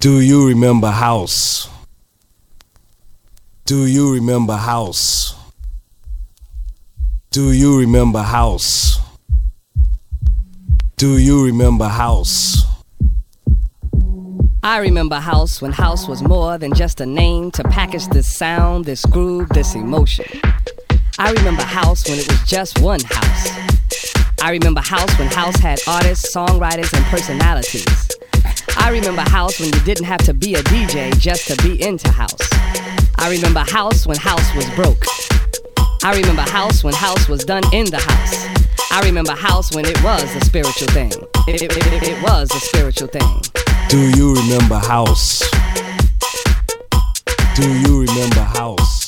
Do you remember house? Do you remember house? Do you remember house? Do you remember house? I remember house when house was more than just a name to package this sound, this groove, this emotion. I remember house when it was just one house. I remember house when house had artists, songwriters, and personalities. I remember house when you didn't have to be a DJ just to be into house. I remember house when house was broke. I remember house when house was done in the house. I remember house when it was a spiritual thing. It, it, it, it was a spiritual thing. Do you remember house? Do you remember house?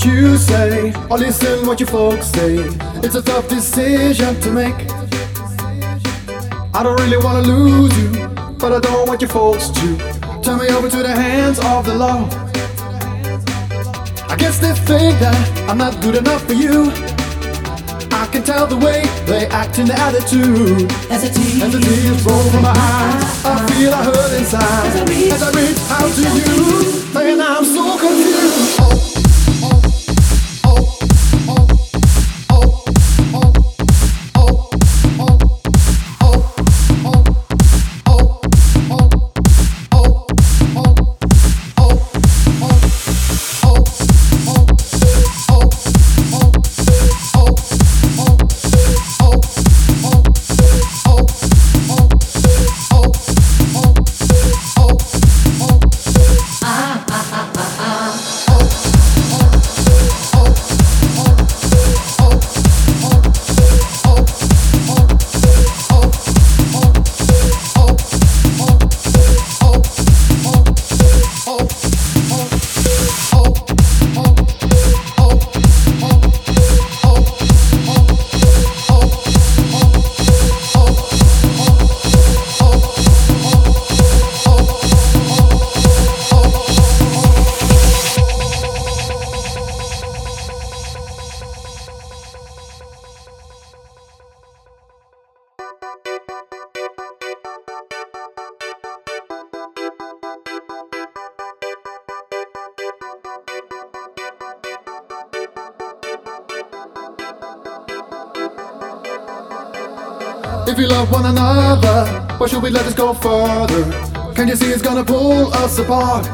What you say or listen what your folks say? It's a tough decision to make. I don't really wanna lose you, but I don't want your folks to turn me over to the hands of the law. I guess they think that I'm not good enough for you. I can tell the way they act in the attitude. As a tease, As the tears roll from my eyes, I uh-huh. feel I hurt inside. As I reach- As I reach out to you, and I'm so confused. Oh, love one another, why should we let this go further? Can't you see it's gonna pull us apart?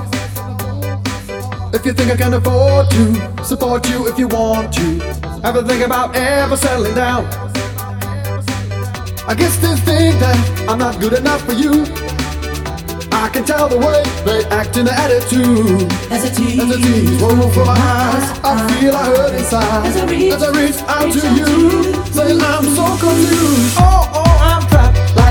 If you think I can afford to support you if you want to, have a think about ever settling down. I guess they think that I'm not good enough for you. I can tell the way they act in the attitude. as a tease, As tears roll from my eyes, I feel I hurt inside. As I reach- As I reach out reach to you, saying I'm so confused. Oh, oh,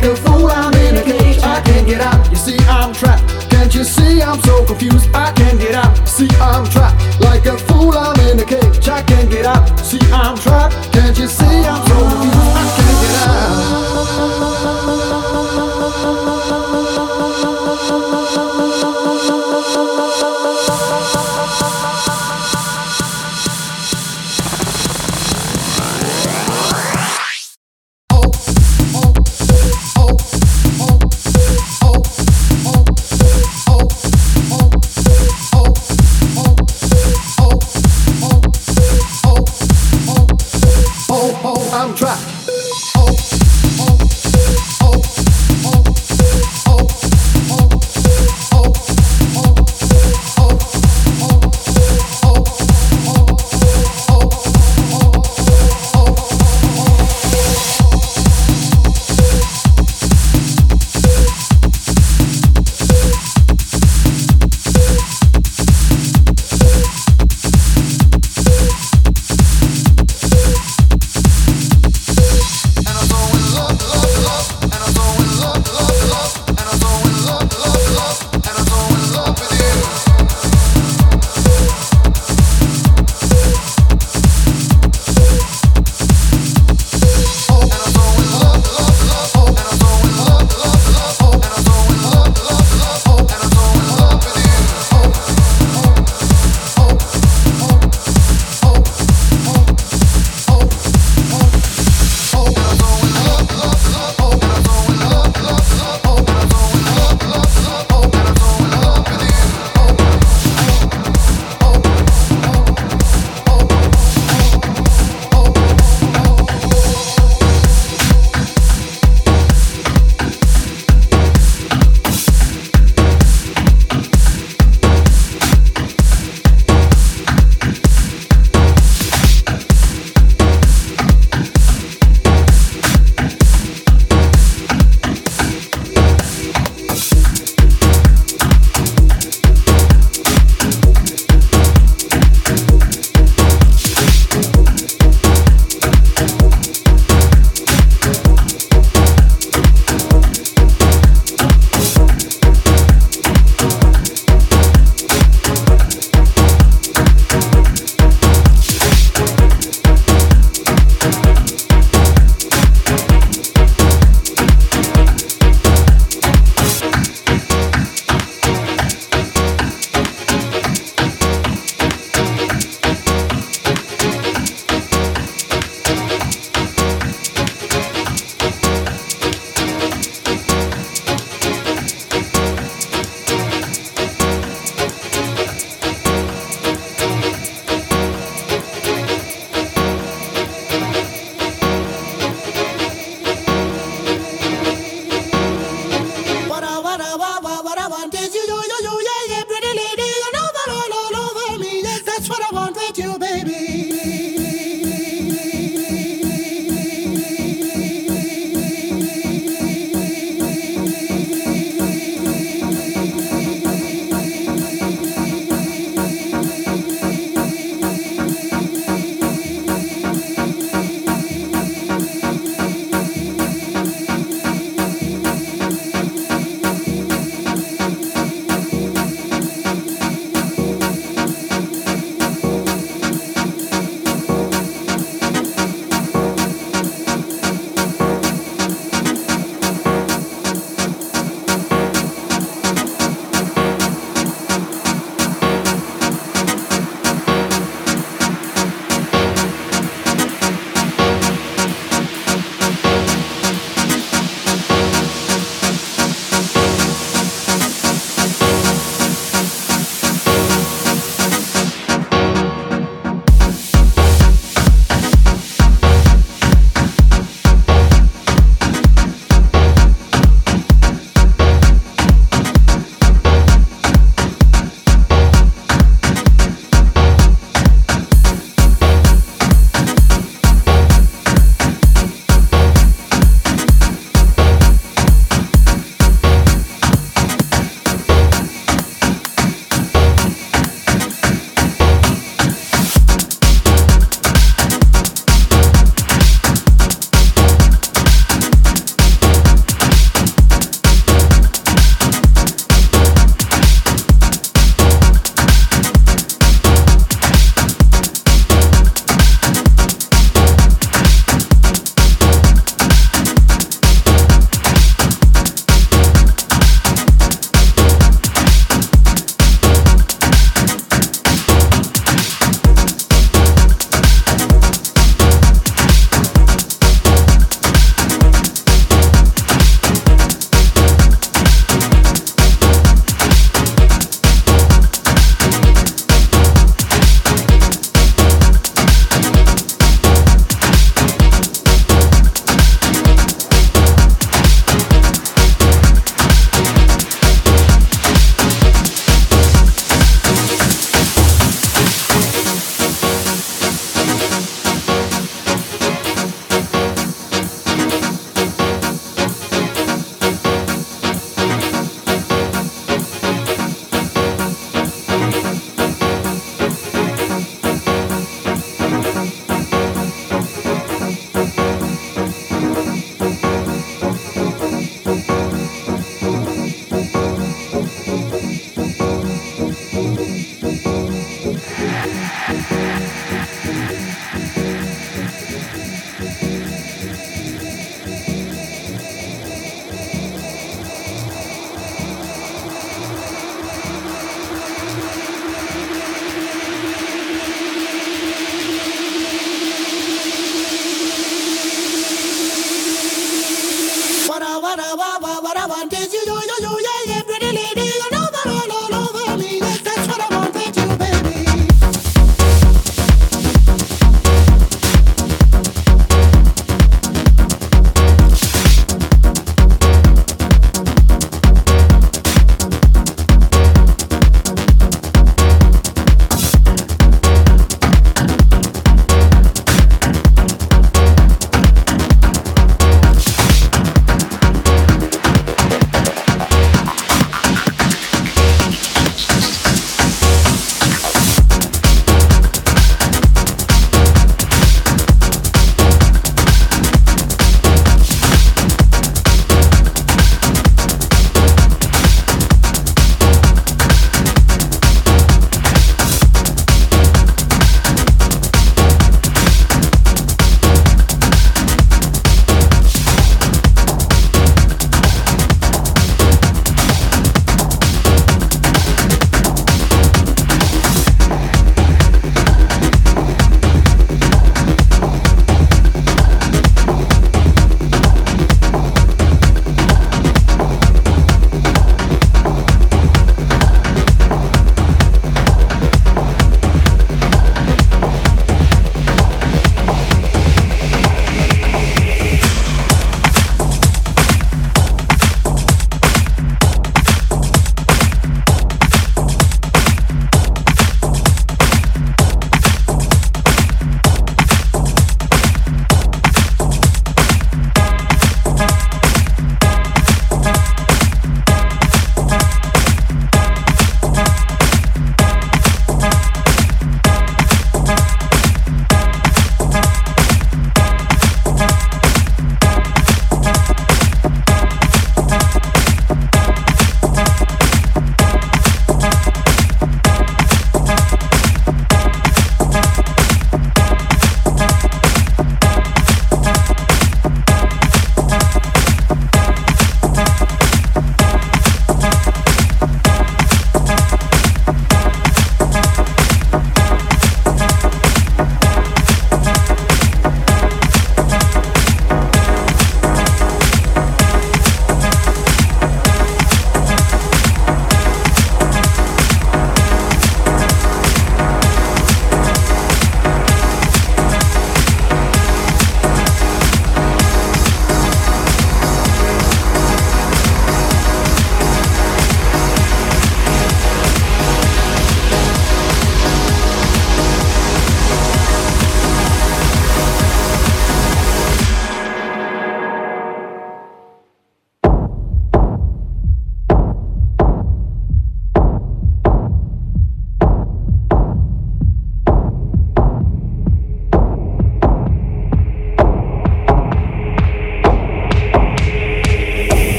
like a fool. I'm in a cage. I can't get out. You see, I'm trapped. Can't you see I'm so confused? I can't get out. See, I'm trapped like a fool. I'm in a cage. I can't get out. See, I'm trapped. Can't you see I'm so confused? I can't get out.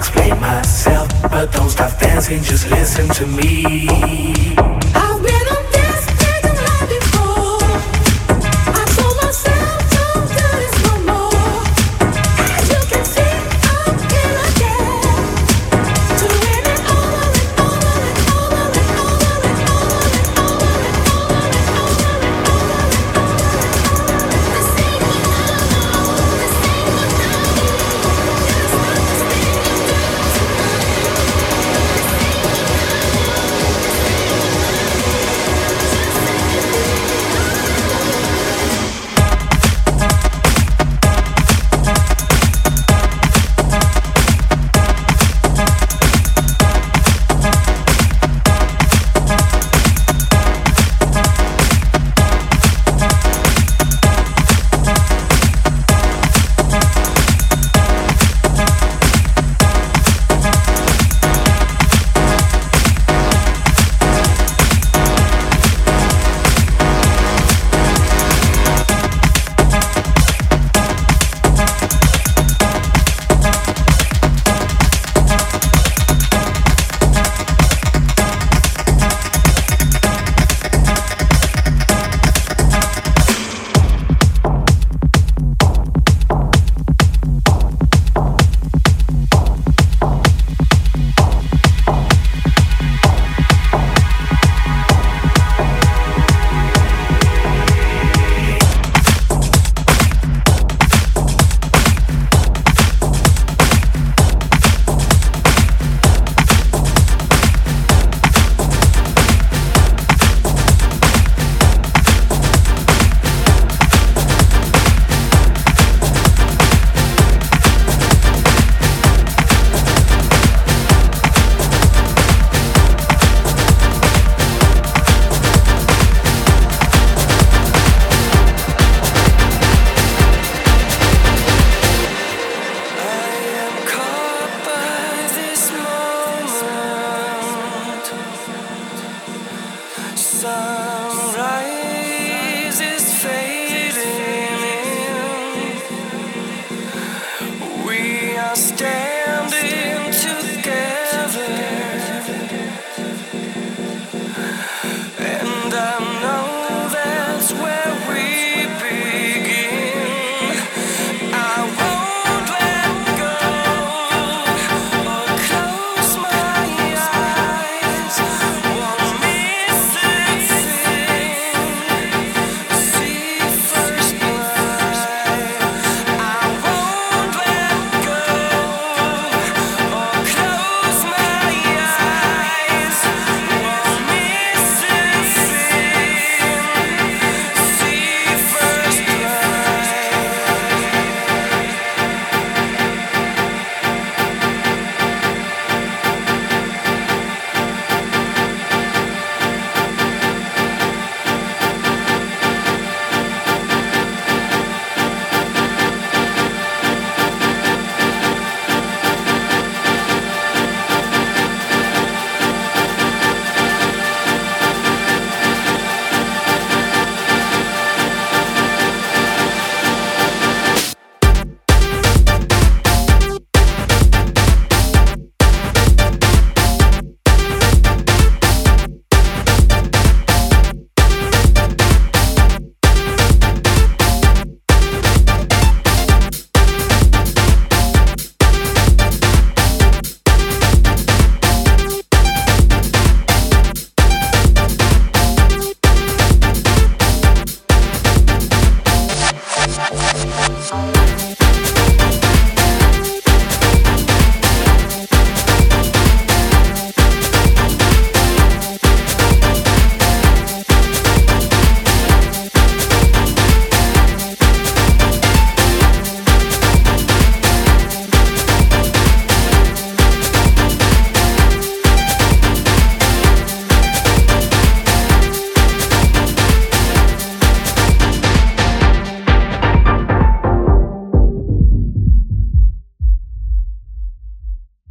Explain myself, but don't stop dancing, just listen to me.